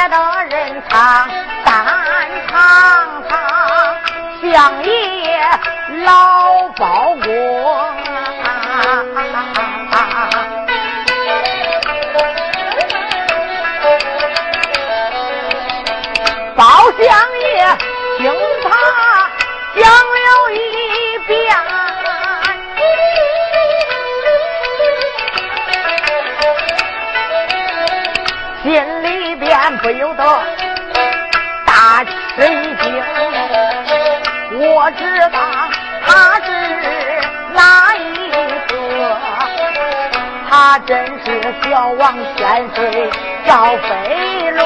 别的人唱，单唱唱相爷老包公。包相不由得大吃一惊。我知道他是哪一个，他真是小王千岁赵飞龙。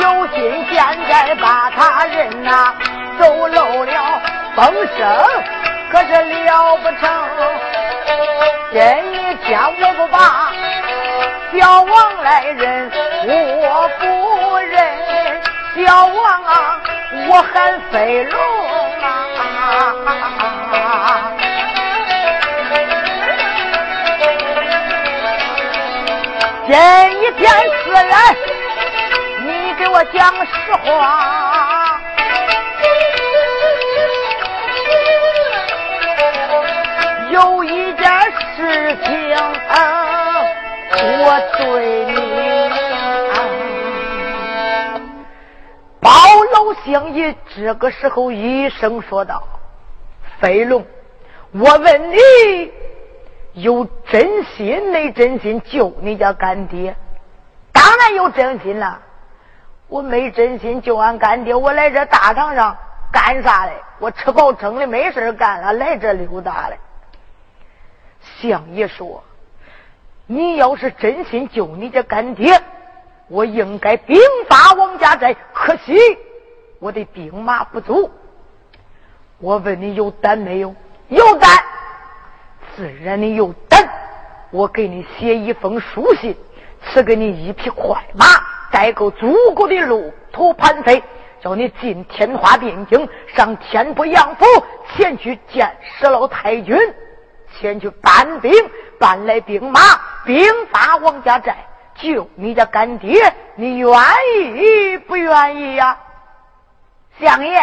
有心现在把他人呐都漏了风声，可是了不成。今一天我不把小王来认，我不认小王啊，我喊飞龙啊。今一天自然。给我讲实话，有一件事情我对你，包老相爷这个时候一声说道：“飞龙，我问你，有真心没真心救你家干爹？当然有真心了。”我没真心救俺干爹，我来这大堂上干啥嘞？我吃饱撑的没事干了，来这溜达嘞。相爷说：“你要是真心救你这干爹，我应该兵发王家寨。可惜我的兵马不足。我问你有胆没有？有胆，自然你有胆。我给你写一封书信，赐给你一匹快马。”带够足够的路途盘费，叫你进天花汴京，上天波杨府，前去见石老太君，前去搬兵，搬来兵马，兵发王家寨，救你家干爹，你愿意不愿意呀？相爷，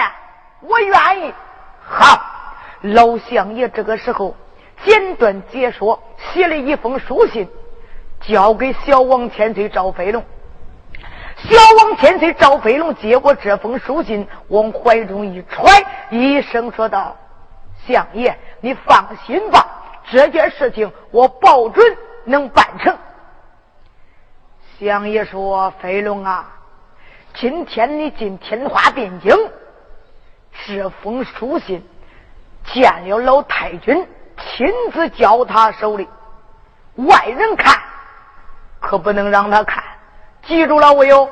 我愿意。好，老相爷这个时候简短解说，写了一封书信，交给小王千岁赵飞龙。小王千岁赵飞龙接过这封书信，往怀中一揣，一声说道：“相爷，你放心吧，这件事情我保准能办成。”相爷说：“飞龙啊，今天你进天花汴京，这封书信见了老太君，亲自交他手里，外人看可不能让他看。”记住了，我有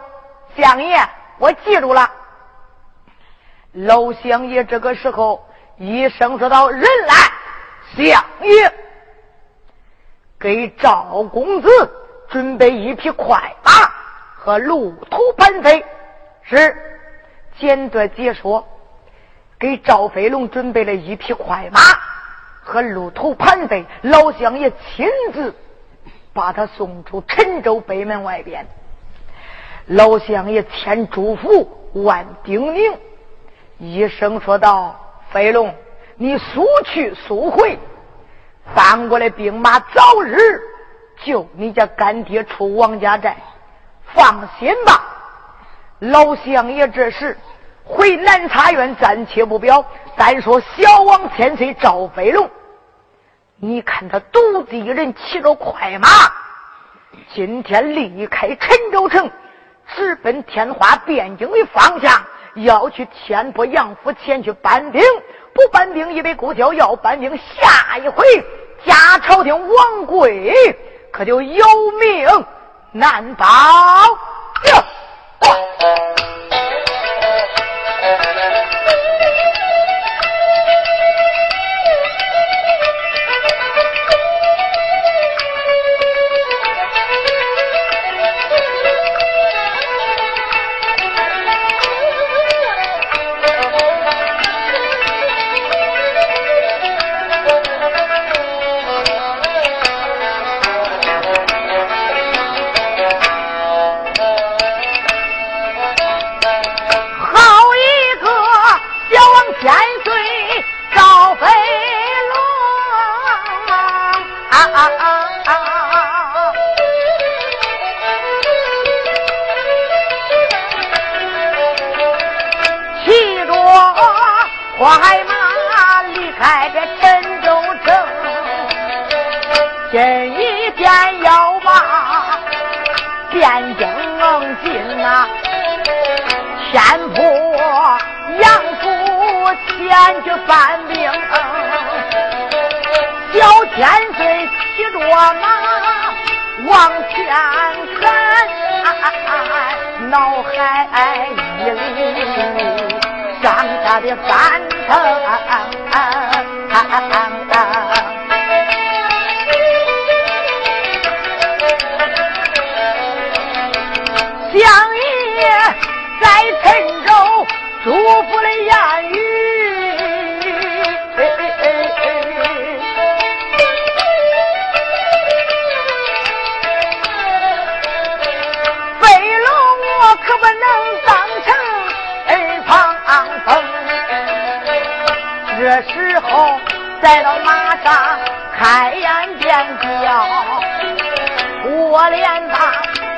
相爷，我记住了。老相爷这个时候一声说道：“人来，相爷，给赵公子准备一匹快马和路途盘费。”是简短解说，给赵飞龙准备了一匹快马和路途盘费。老相爷亲自把他送出陈州北门外边。老相爷千嘱咐万叮咛，一声说道：“飞龙，你速去速回，翻过来兵马，早日救你家干爹出王家寨。放心吧。”老相爷这时回南茶院，暂且不表。单说小王千岁赵飞龙，你看他独自一人骑着快马，今天离开陈州城。直奔天花汴京的方向，要去天波杨府前去搬兵，不搬兵也得孤交，要搬兵，下一回假朝廷王贵可就有命难保。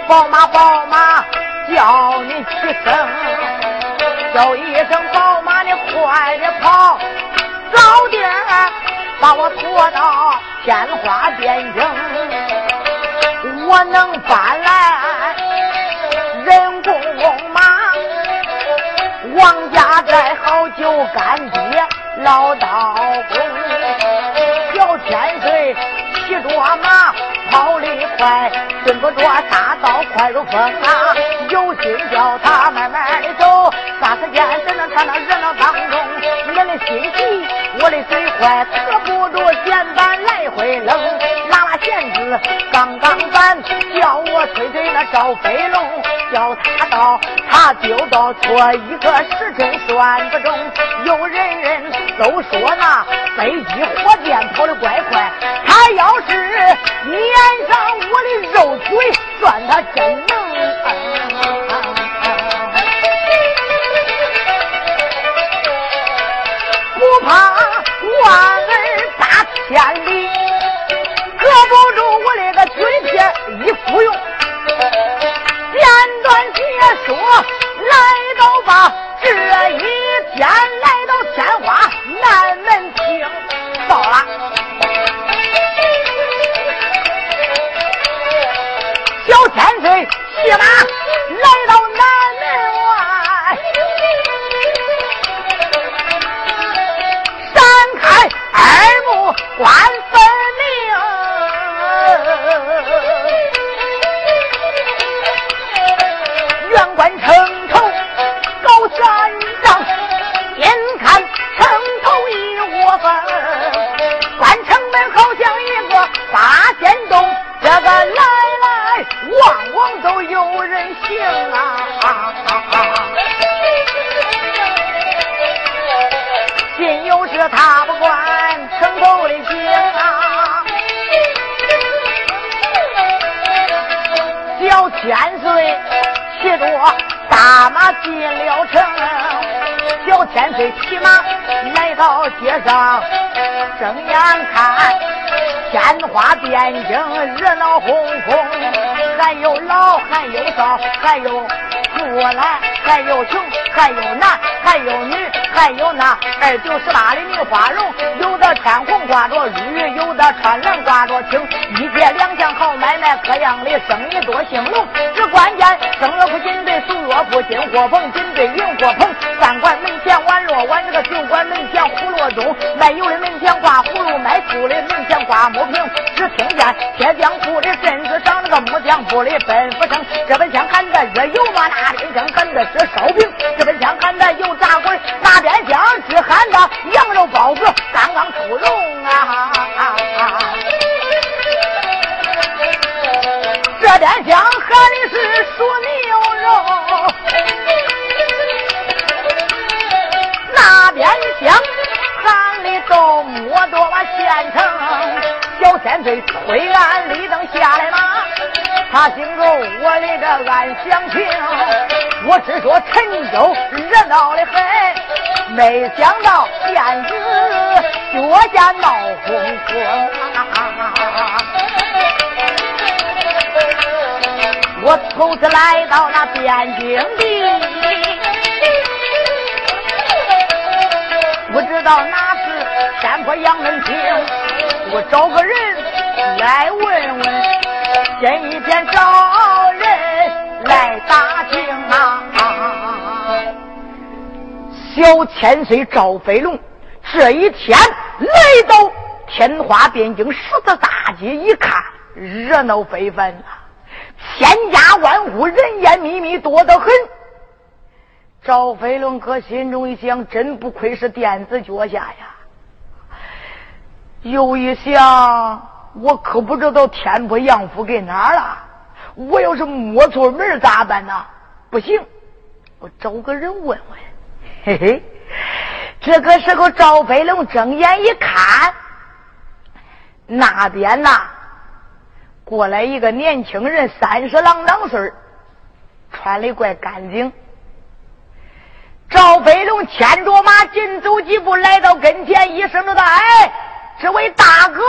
宝马，宝马，叫你起声，叫一声宝马，你快点跑，早点把我拖到天花边境，我能搬来人工马，王家寨好酒干爹老道公，小千岁骑着马跑得快，顺不着大道。快如风啊！有心叫他慢慢的走，霎时间在那看到热闹当中，人的心急，我的嘴快，扯不住弦板来回扔。拉拉弦子刚刚板，叫我吹吹那赵飞龙，叫他到他就到错一个时辰算不中。有人人都说那飞机火箭跑得怪快，他要是撵上我的肉腿，算他真。看鲜花遍景，热闹哄哄。还有老，还有少，还有富来，还有穷，还有男，还有女，还有那二九十八的女花绒。有的穿红挂着绿，有的穿蓝挂着青。一街两巷好买卖，各样的生意多兴隆。只关键生了不紧对，熟乐不进货棚，紧对银货棚。饭馆门前碗落碗，这个酒馆门前葫芦钟。卖油的门前挂葫芦，卖醋的门前挂木瓶。只听见铁匠铺的身子上那个木匠。铺的吩咐声，这边枪喊的热油嘛，那边枪喊的是烧饼，这边枪喊的油炸，边枪只喊的羊肉包子刚刚出笼啊！这边枪喊的是熟牛肉，那边枪喊的都摸多把现成，小千岁推俺立灯下来嘛。他心中我的个暗详情，我只说陈州热闹的很，没想到燕子脚下闹哄哄。我头次来到那边境地，不知道哪是山坡杨门厅，我找个人来问问，今一天找人来打听啊。小千岁赵飞龙这一天来到天花边境十字大街，一看热闹非凡啊，千家万户，人烟密密，多得很。赵飞龙可心中一想，真不愧是垫子脚下呀。又一想，我可不知道天波杨府给哪儿了。我要是摸错门咋办呢？不行，我找个人问问。嘿嘿，这个时候赵飞龙睁眼一看，那边呐，过来一个年轻人，三十郎当岁穿的怪干净。赵飞龙牵着马，紧走几步，来到跟前，一声的道：“哎，这位大哥，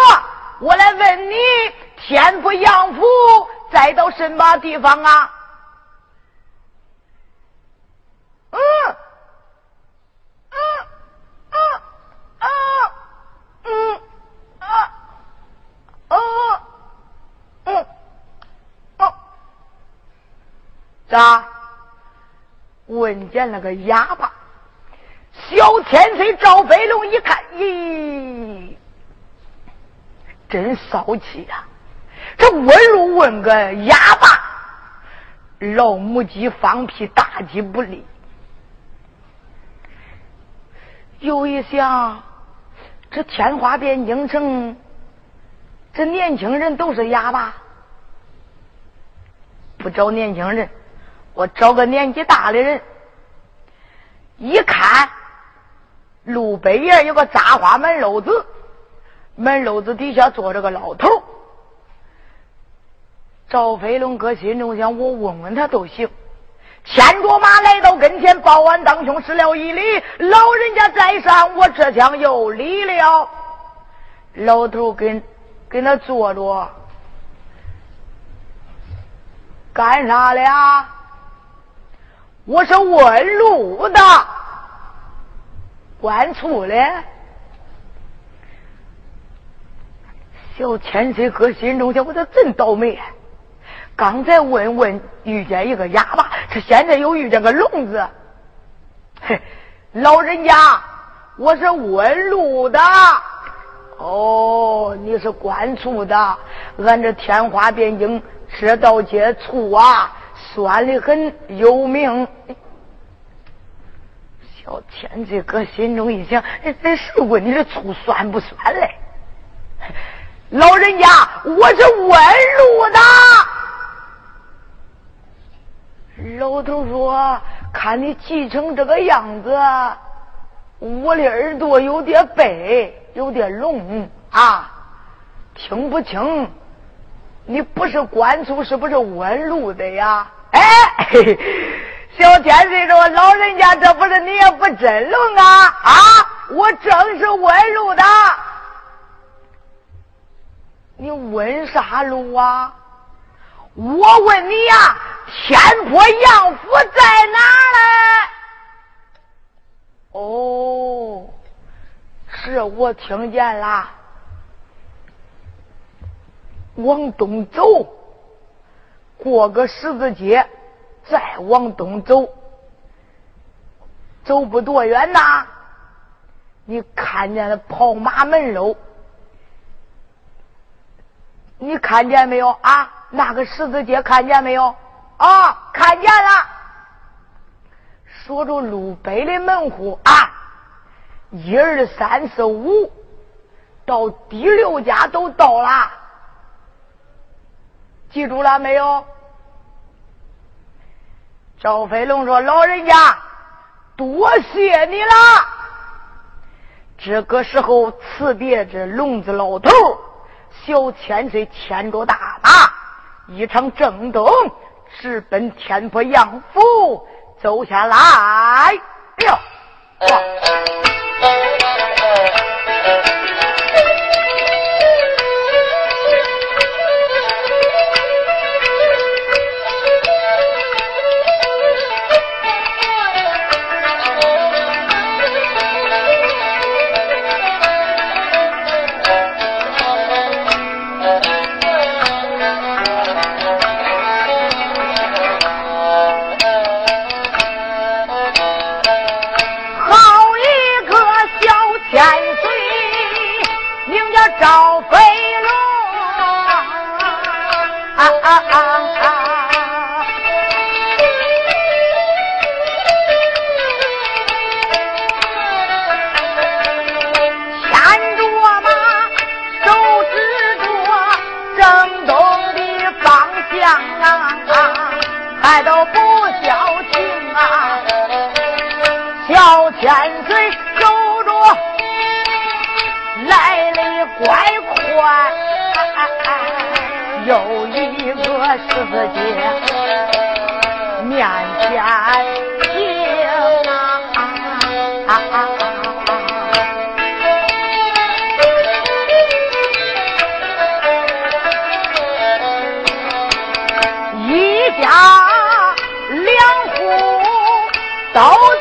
我来问你，天府杨府在到什么地方啊？”嗯，嗯，嗯，啊，嗯，啊，哦，嗯，咋？问见了个哑巴，小天岁赵飞龙一看，咦，真骚气呀！这问路问个哑巴，老母鸡放屁，大鸡不理。又一想，这天花变京城，这年轻人都是哑巴，不找年轻人。我找个年纪大的人，一看路北沿有个扎花门楼子，门楼子底下坐着个老头。赵飞龙搁心中想：我问问他都行。牵着马来到跟前，报完当兄施了一礼，老人家在上，我这厢有礼了。老头跟跟他坐着，干啥了？我是问路的，关错了。小千岁哥心中想：我这真倒霉！刚才问问遇见一个哑巴，这现在又遇见个聋子。嘿，老人家，我是问路的。哦，你是管醋的。俺这天花边境这道街醋啊。酸的很，有名。小千岁搁心中一想：哎，这是问你这醋酸不酸嘞？老人家，我是问路的。老头说：“看你急成这个样子，我的耳朵有点背，有点聋啊，听不清。你不是官醋，是不是问路的呀？”哎，小天岁说：“老人家，这不是你也不真聋啊？啊，我正是问路的。你问啥路啊？我问你呀，天坡杨府在哪嘞？哦，是我听见了，往东走。”过个十字街，再往东走，走不多远呐。你看见了跑马门楼？你看见没有啊？那个十字街看见没有？啊，看见了。说着路北的门户啊，一二三四五，到第六家都到了。记住了没有？赵飞龙说：“老人家，多谢你了。”这个时候辞别这聋子老头，小千岁牵着大马，一场正东直奔天婆杨府走下来。哎呦，哇同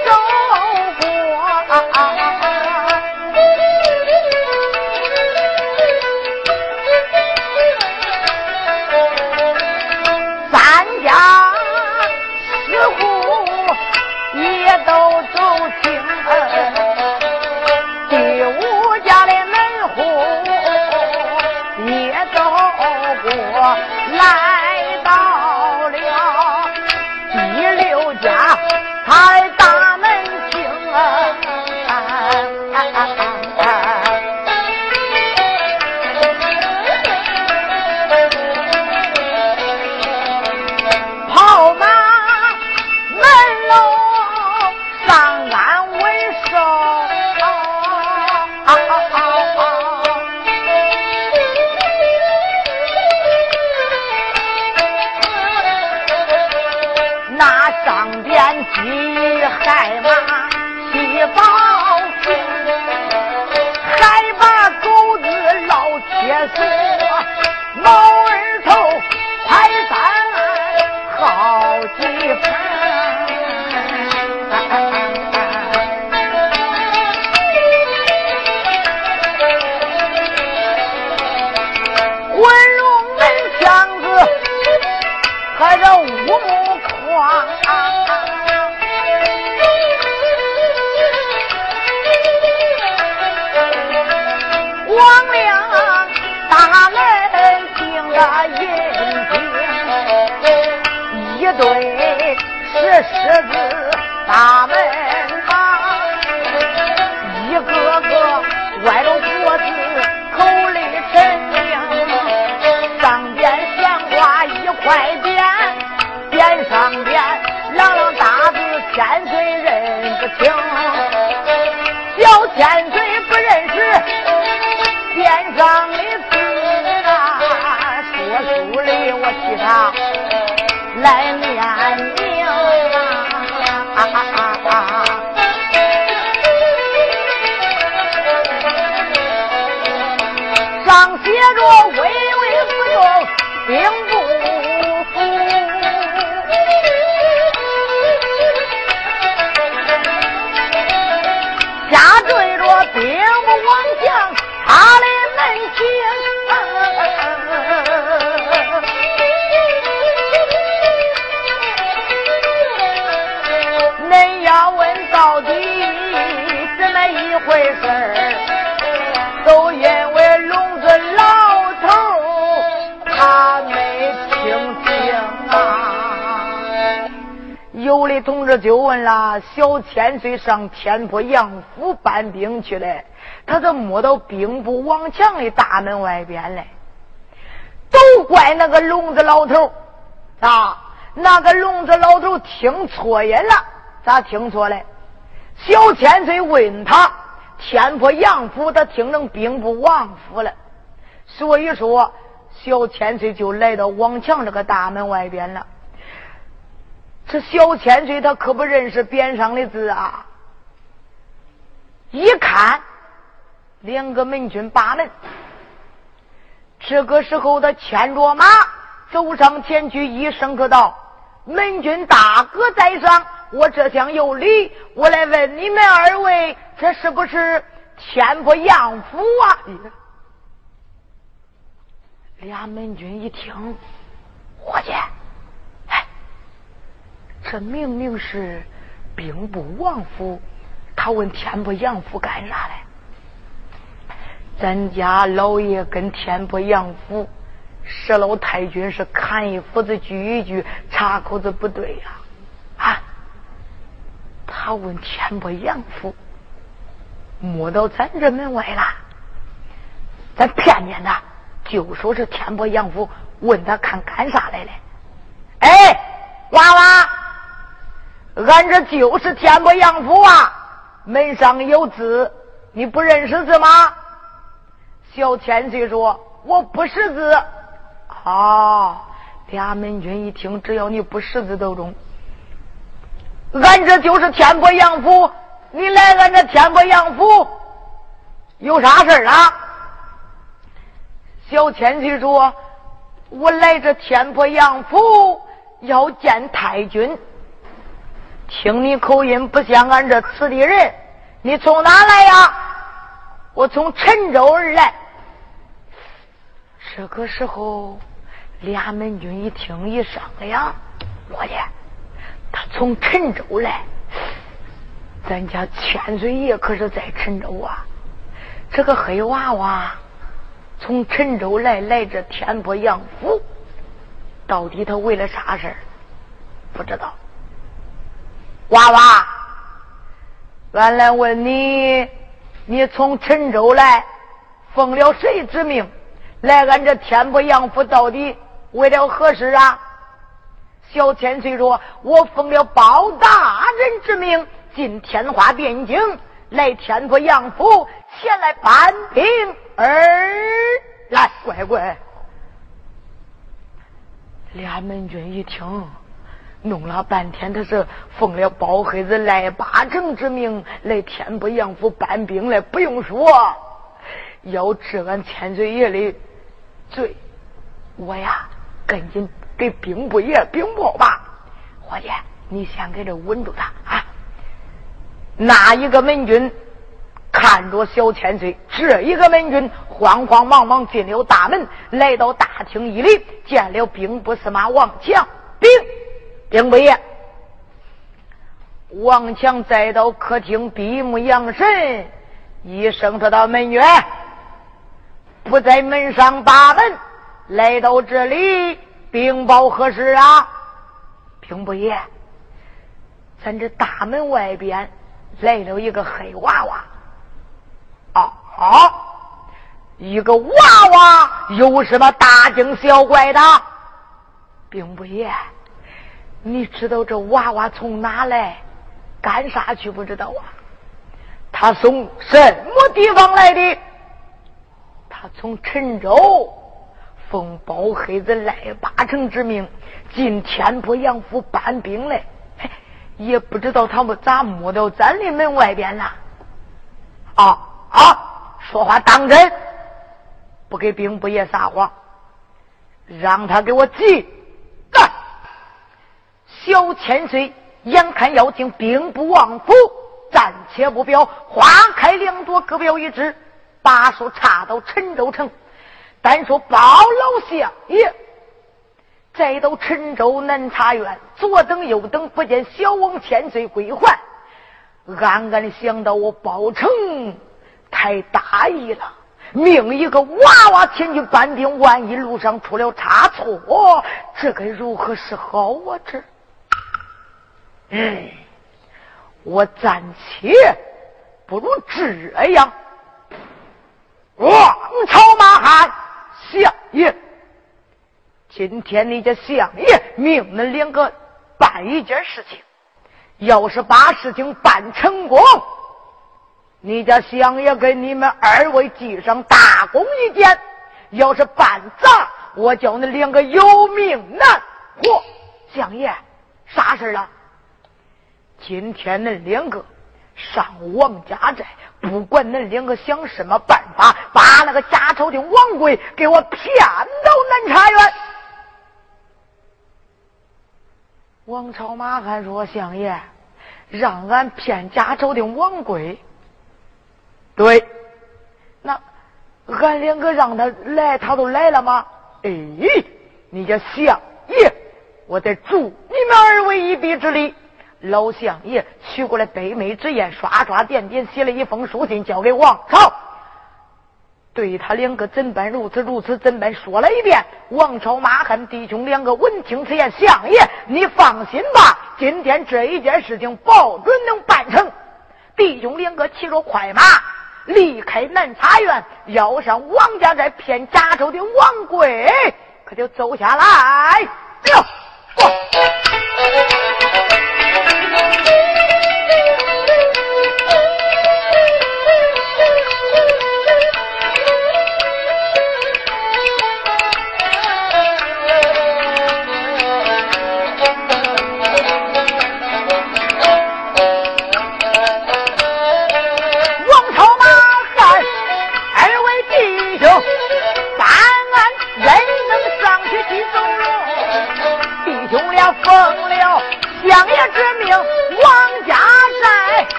小千岁上天坡杨府搬兵去了，他怎摸到兵部王强的大门外边来？都怪那个聋子老头啊！那个聋子老头听错音了，咋听错了？小千岁问他天坡杨府，他听成兵部王府了，所以说小千岁就来到王强这个大门外边了。这小千岁他可不认识匾上的字啊！一看，两个门军把门。这个时候，他牵着马走上前去，一声可道：“门军大哥在上，我这厢有礼，我来问你们二位，这是不是天波杨府啊？”俩门军一听，伙计。这明明是兵部王府，他问天不杨府干啥嘞？咱家老爷跟天波杨府佘老太君是砍一斧子锯一锯，插口子不对呀！啊，他问天波杨府，摸到咱这门外了，咱骗骗他，就说是天波杨府，问他看干啥来了？哎，娃娃，俺这就是天波杨府啊，门上有字，你不认识字吗？小千岁说：“我不识字。”啊！俩门军一听，只要你不识字都中。俺这就是天波杨府，你来俺这天波杨府有啥事儿啊？小千岁说：“我来这天波杨府要见太君。听你口音不像俺这此地人，你从哪来呀？”我从陈州而来。这个时候，俩门军一听一商量，我的，他从陈州来，咱家千岁爷可是在陈州啊。这个黑娃娃从陈州来，来这天波杨府，到底他为了啥事不知道。娃娃，俺来问你，你从陈州来，奉了谁之命？来，俺这天波杨府到底为了何事啊？小千岁说：“我奉了包大人之命，进天花边境，来天波杨府前来搬兵儿来。”乖乖，俩门军一听，弄了半天，他是奉了包黑子赖八成之命来天不杨府搬兵来。不用说，要治俺千岁爷的。罪，我呀，赶紧给兵部爷禀报吧。伙计，你先给这稳住他啊！那一个门军看着小千岁，这一个门军慌慌忙忙进了大门，来到大厅一里，见了兵部司马王强。兵，兵不爷，王强再到客厅闭目养神，一声说道：“门员。”不在门上把门，来到这里禀报何事啊？兵不爷，咱这大门外边来了一个黑娃娃。啊啊！一个娃娃有什么大惊小怪的？兵不爷，你知道这娃娃从哪来，干啥去？不知道啊？他从什么地方来的？他从陈州奉包黑子赖八成之命进天波杨府搬兵来，也不知道他们咋摸到咱的门外边了。啊啊！说话当真，不给兵部爷撒谎，让他给我记。小千岁眼看要进兵部王府，暂且不表，花开两朵，各表一枝。把手插到陈州城，单说包老相爷，再到陈州南茶院，左等右等，不见小王千岁归还，暗暗想到我包成太大意了，命一个娃娃前去搬兵，万一路上出了差错，这该如何是好啊？这，嗯，我暂且不如这样。王朝马汉相爷，今天你家相爷命恁两个办一件事情，要是把事情办成功，你家相爷给你们二位记上大功一件；要是办砸，我叫恁两个有命难活。相爷，啥事儿了？今天恁两个上王家寨。不管恁两个想什么办法，把那个假朝的王贵给我骗到南茶园。王朝马汉说：“相爷，让俺骗假朝的王贵。对，那俺两个让他来，他都来了吗？哎，你家相爷，我得助你们二位一臂之力。”老相爷取过来北美之砚，刷刷点点写了一封书信，交给王朝。对他两个怎般如此如此怎般说了一遍。王朝马汉弟兄两个闻听此言，相爷你放心吧，今天这一件事情保准能办成。弟兄两个骑着快马离开南茶园，要上王家寨骗贾州的王贵，可就走下来了。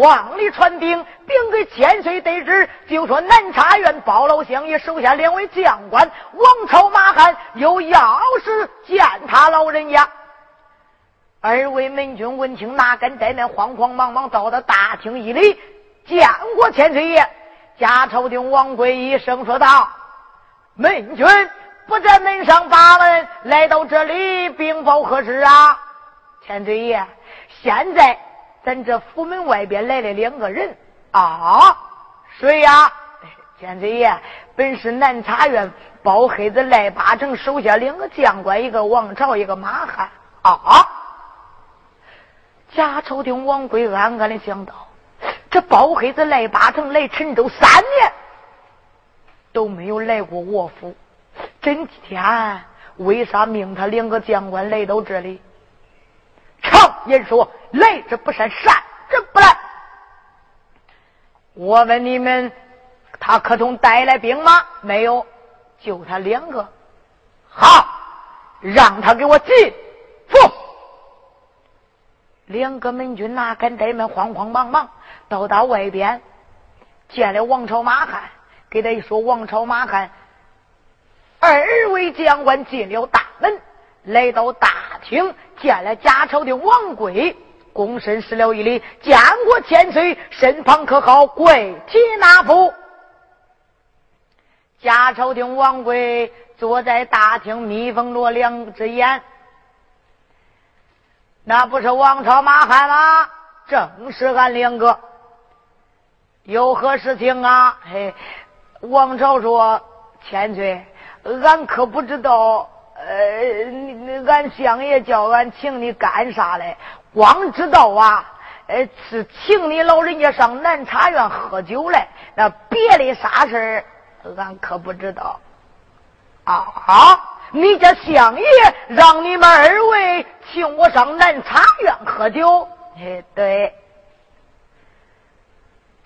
往里传兵，禀给千岁得知，就说南茶院包老乡爷手下两位将官王朝、马汉有要事见他老人家。二位门军闻听，哪敢怠慢，慌慌忙忙到了大厅一礼，见过千岁爷。贾朝廷王贵一声说道：“门军不在门上把门，来到这里禀报何事啊？”千岁爷，现在。咱这府门外边来了两个人啊，谁呀？千岁爷，本是南茶院包黑子赖八成手下两个将官，一个王朝，一个马汉啊。贾朝廷王贵暗暗的想到，这包黑子赖八成来陈州三年都没有来过我府，今天为啥命他两个将官来到这里？常言说。来之不善，善之不来。我问你们，他可曾带来兵马？没有，就他两个。好，让他给我进府。两个门军哪敢怠慢，慌慌忙忙到达外边，见了王朝马汉，给他一说：“王朝马汉，二位将官进了大门，来到大厅，见了贾朝的王贵。”躬身施了一礼，见过千岁，身旁可好？跪体纳福。贾朝廷王贵坐在大厅，眯缝着两只眼。那不是王朝马汉吗？正是俺两个。有何事情啊？嘿，王朝说：“千岁，俺可不知道。呃，俺相爷叫俺请你干啥嘞？”光知道啊，呃，是请你老人家上南茶院喝酒嘞，那别的啥事儿，俺可不知道。啊，你家相爷让你们二位请我上南茶院喝酒？哎，对。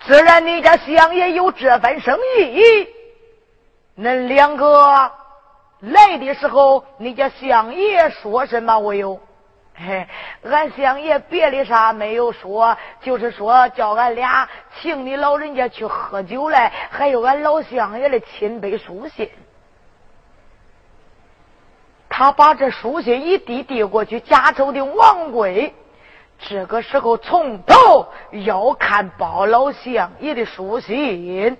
自然你家相爷有这番生意，恁两个来的时候，你家相爷说什么我有？嘿，俺相爷别的啥没有说，就是说叫俺俩请你老人家去喝酒来，还有俺老相爷的亲笔书信。他把这书信一递递过去，家州的王贵这个时候从头要看包老相爷的书信。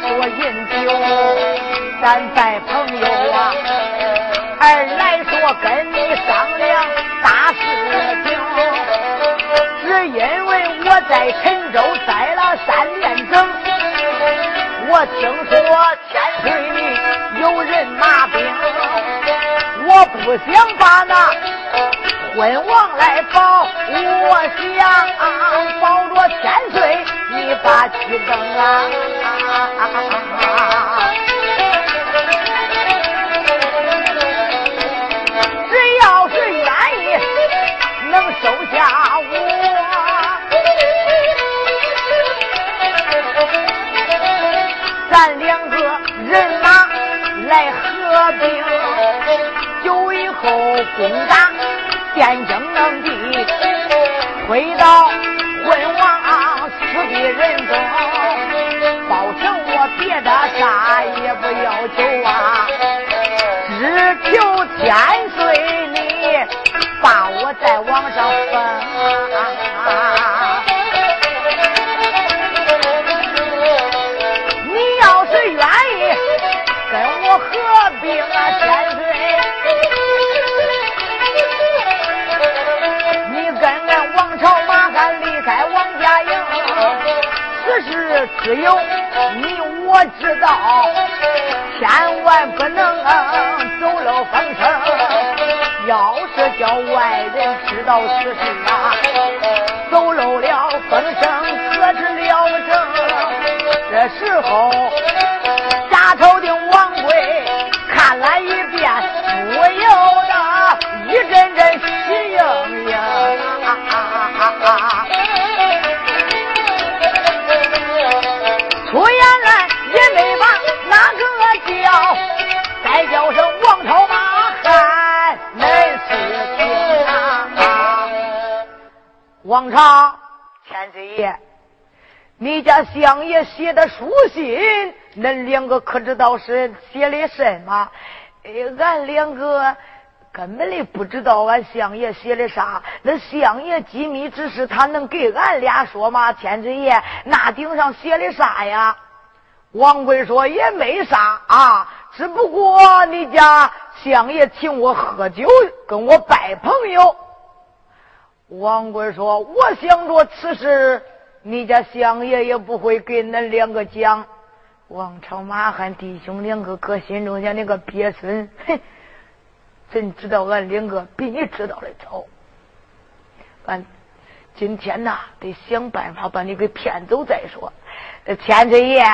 说饮酒咱拜朋友啊，二来说跟你商量大事情，只因为我在陈州待了三年整，我听说千岁里有人拿兵，我不想把那昏王来保，我想保着千岁你把气灯啊。只要是愿意，能收下我，咱两个人马来合并，有以后攻打汴京等地，推到昏王死的人多。啥也不要求啊，只求千岁你。把我再往上分，你要是愿意跟我合并啊，千岁，你跟俺王朝马汉离开王家营，此事只有你我知道，千万不能走漏风声。要是叫外人知道此事啊，走漏了风声，可是了不成。这时候，家头的王贵看了一遍，不由得一阵阵喜盈你家相爷写的书信，恁两个可知道是写的什么？哎，俺两个根本的不知道俺相爷写的啥。那相爷机密之事，他能给俺俩说吗？千岁爷，那顶上写的啥呀？王贵说也没啥啊，只不过你家相爷请我喝酒，跟我拜朋友。王贵说：“我想着此事，你家相爷也不会给恁两个讲。”王朝马汉弟兄两个搁心中想：“那个鳖孙，哼，朕知道俺两个比你知道的早？俺今天呐，得想办法把你给骗走再说。”千岁爷。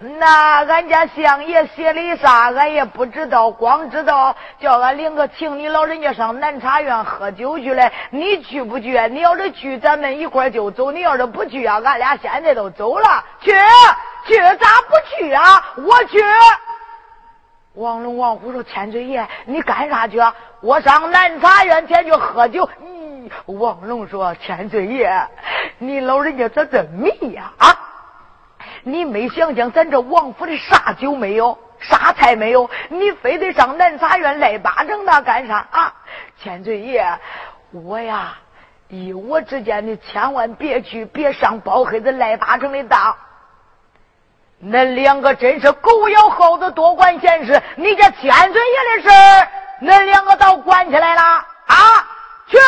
那俺家相爷写的啥，俺也不知道，光知道叫俺领个请你老人家上南茶院喝酒去了。你去不去？你要是去，咱们一块就走；你要是不去啊，俺俩现在都走了。去去，咋不去啊？我去。王龙、王虎说：“千岁爷，你干啥去？啊我上南茶院前去喝酒。”咦，王龙说：“千岁爷，你老人家咋这迷呀？啊？”你没想想，咱这王府里啥酒没有，啥菜没有，你非得上南茶院赖八成那干啥啊？千岁爷，我呀，依我之见，你千万别去，别上包黑子赖八成的当。恁两个真是狗咬耗子，多管闲事。你这千岁爷的事，恁两个倒管起来了啊？去。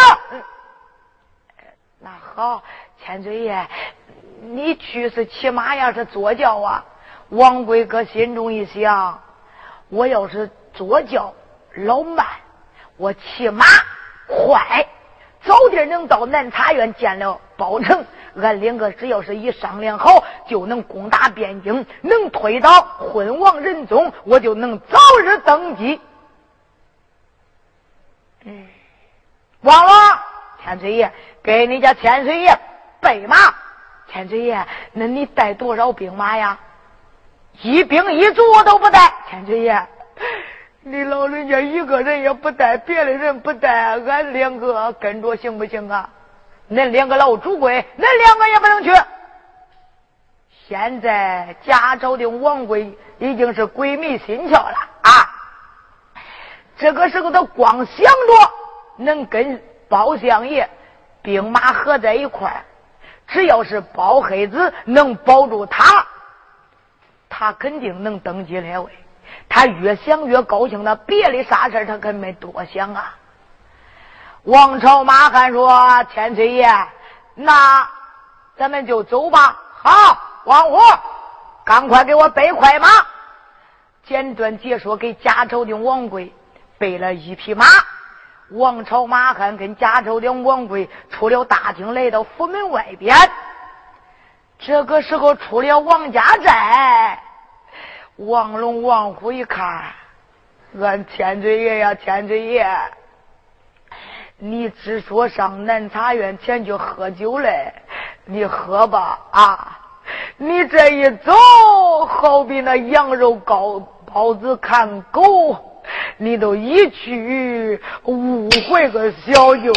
那好，千岁爷。你去是骑马呀，是坐轿啊？王贵哥心中一想：我要是坐轿老慢，我骑马快。早点能到南茶院见了包拯，俺两个只要是一商量好，就能攻打汴京，能推倒昏王仁宗，我就能早日登基。嗯，忘了千岁爷给你家千岁爷备马。千岁爷，那你带多少兵马呀？一兵一卒我都不带。千岁爷，你老人家一个人也不带，别的人不带，俺两个跟着行不行啊？恁两个老主贵，恁两个也不能去。现在贾朝的王贵已经是鬼迷心窍了啊！这个时候他光想着能跟包相爷兵马合在一块儿只要是包黑子能保住他，他肯定能登基列位。他越想越高兴，那别的啥事他可没多想啊。王朝马汉说：“千岁爷，那咱们就走吧。”好，王虎，赶快给我备快马。简短解说，给贾朝的王贵备了一匹马。王朝马汉跟贾州的王贵出了大厅，来到府门外边。这个时候出了王家寨，王龙、王虎一看，俺千岁爷呀，千岁爷，你只说上南茶院前去喝酒嘞，你喝吧啊！你这一走，好比那羊肉羔包子看狗。你都一去误会个小舅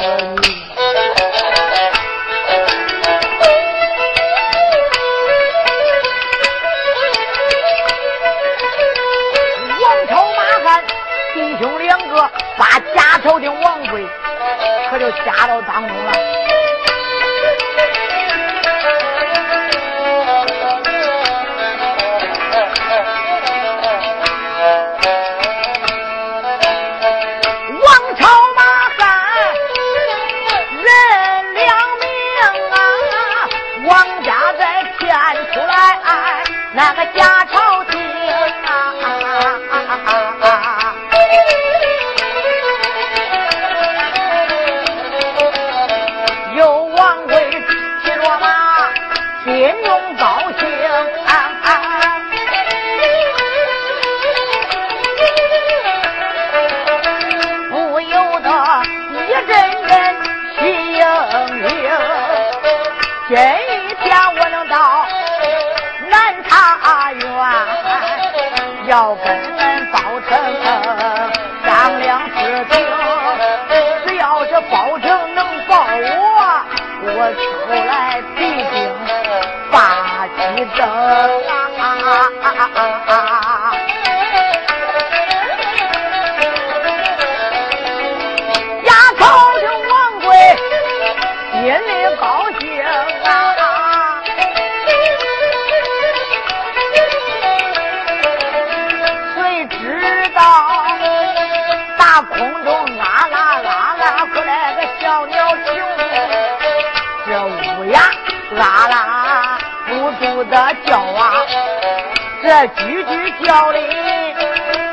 句句叫的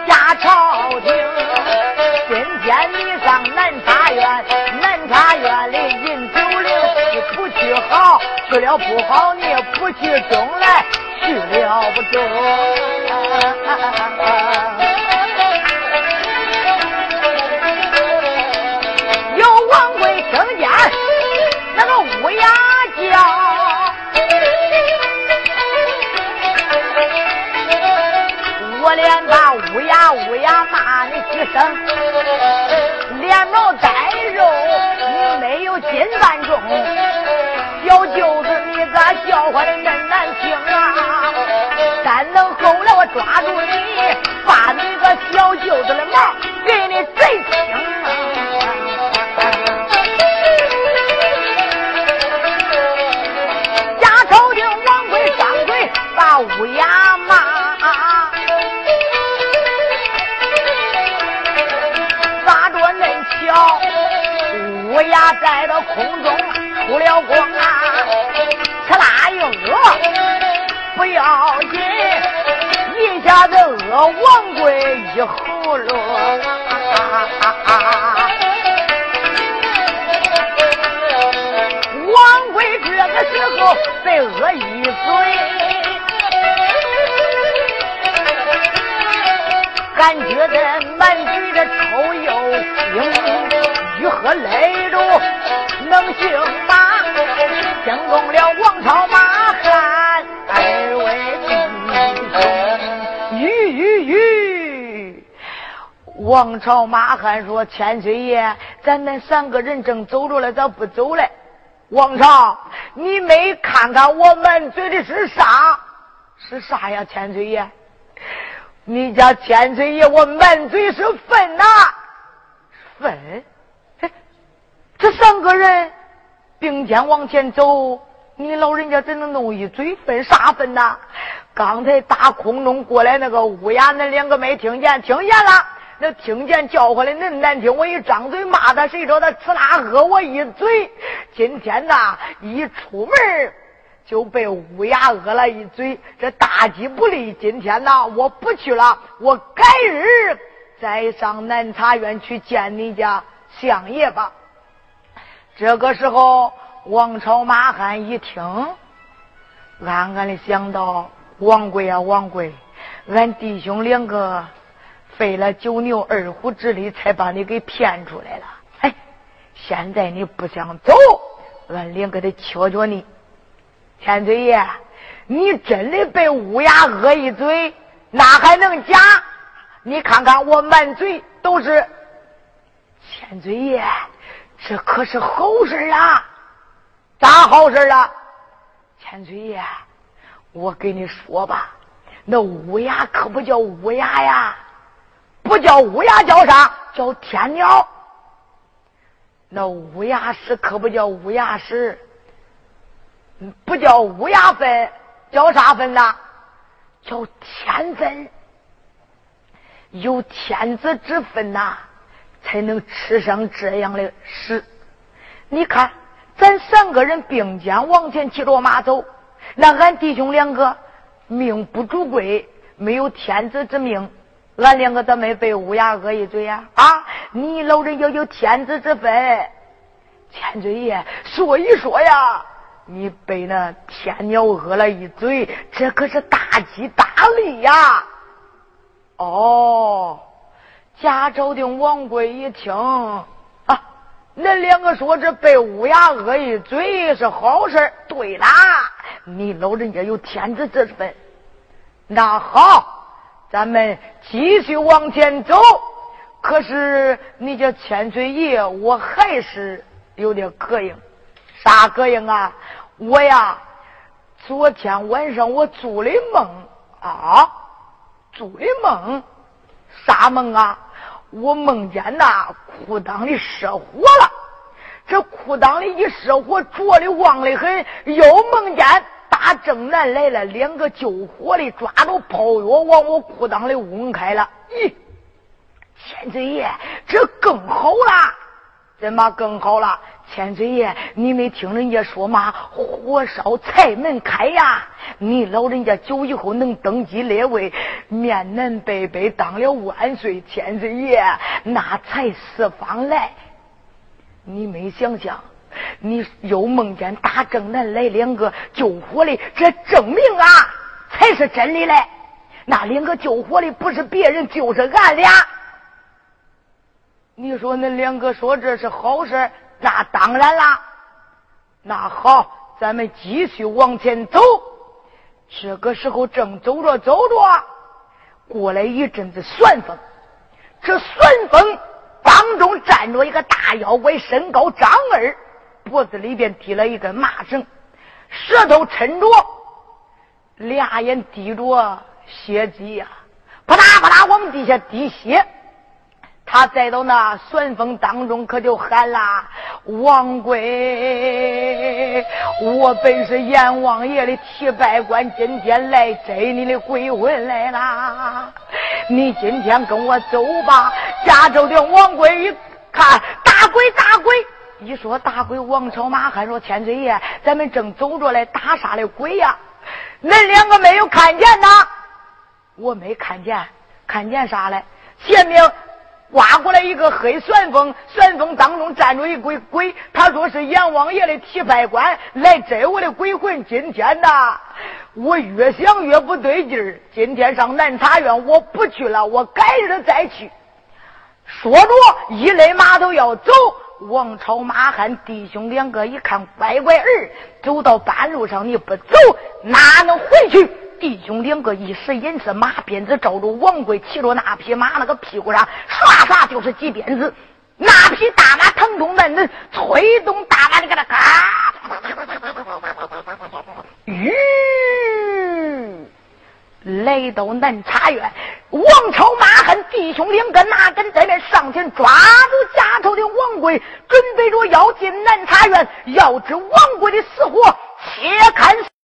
下朝廷。今天你上南茶院，南茶院里饮酒令，你不去好，去了不好，你不去中来，去了不中。你几声，连毛带肉你没有金半重，小舅子你咋笑话的恁难听啊？但能后来我抓住你，把你个小舅子的毛空中出了光啊刺拉又饿不要紧一家子饿王贵一葫芦王贵这个时候再饿一嘴感觉的满嘴的臭又腥欲喝泪如能行吗？惊动了王朝马汉二位弟兄，吁吁吁！王朝马汉说：“千岁爷，咱们三个人正走着嘞，咋不走嘞？”王朝，你没看看我满嘴的是啥？是啥呀，千岁爷？你家千岁爷，我满嘴是粪呐，粪！这三个人并肩往前走，你老人家怎能弄一嘴粪？啥粪呐？刚才打空中过来那个乌鸦，恁两个没听见？听见了？那听见叫唤的恁难听，我一张嘴骂他，谁知道他呲啦喝我一嘴？今天呐，一出门就被乌鸦讹了一嘴，这大吉不利。今天呐，我不去了，我改日再上南茶院去见你家相爷吧。这个时候，王朝马汉一听，暗暗的想到：王贵啊，王贵，俺弟兄两个费了九牛二虎之力，才把你给骗出来了。哎，现在你不想走，俺两个得瞧瞧你。千岁爷，你真的被乌鸦讹一嘴，那还能假？你看看我满嘴都是。千岁爷，这可是好事啊！咋好事啊？千岁爷，我跟你说吧，那乌鸦可不叫乌鸦呀，不叫乌鸦，叫啥？叫天鸟。那乌鸦屎可不叫乌鸦屎。不叫乌鸦粪，叫啥粪呐？叫天粪。有天子之分呐，才能吃上这样的屎。你看，咱三个人并肩往前骑着马走，那俺弟兄两个命不主贵，没有天子之命，俺两个咋没被乌鸦讹一嘴呀？啊，你老人要有天子之分，千岁爷说一说呀。你被那天鸟讹了一嘴，这可是大吉大利呀！哦，贾昭定王贵一听啊，恁两个说这被乌鸦恶一嘴是好事对啦，你老人家有天子之分。那好，咱们继续往前走。可是你这千岁爷，我还是有点膈应。啥膈应啊？我呀，昨天晚上我做的梦啊，做的梦，啥梦啊？我梦见那，裤裆里失火了。这裤裆里一失火，着的旺的很。又梦见大正南来了两个救火的，抓着炮药往我裤裆里嗡开了。咦，千岁爷，这更好了，怎么更好了？千岁爷，你没听人家说吗？火烧财门开呀！你老人家久以后能登基列位，面南北北当了万岁千岁爷，那财四方来。你没想想，你又梦见大正南来两个救火的，这证明啊，才是真的嘞。那两个救火的不是别人，就是俺俩。你说恁两个说这是好事？那当然啦，那好，咱们继续往前走。这个时候正走着走着，过来一阵子旋风。这旋风当中站着一个大妖怪，身高丈二，脖子里边提了一根麻绳，舌头抻着，俩眼滴着血迹呀，啪嗒啪嗒往地下滴血。他再到那旋风当中，可就喊啦：“王贵，我本是阎王爷的提拜官，今天来摘你的鬼魂来啦！你今天跟我走吧。”加州的王贵一看，大鬼大鬼！一说大鬼，王朝马汉说：“千岁爷，咱们正走着来打啥的鬼呀？恁两个没有看见呐？我没看见，看见啥嘞？前面。”刮过来一个黑旋风，旋风当中站着一鬼鬼，他说是阎王爷的提牌官来摘我的鬼魂。今天呐，我越想越不对劲儿，今天上南茶院我不去了，我改日再去。说着，一勒马都要走。王朝、马汉弟兄两个一看，乖乖儿走到半路上，你不走哪能回去？弟兄两个一时眼色，马鞭子照着王贵骑着那匹马，那个屁股上唰唰就是几鞭子。那匹大马腾冲闷闷，催动大马的给他嘎，吁，来到南茶院。王朝、马汉弟兄两个哪敢在面上前抓住家头的王贵，准备着要进南茶院，要知王贵的死活，且看。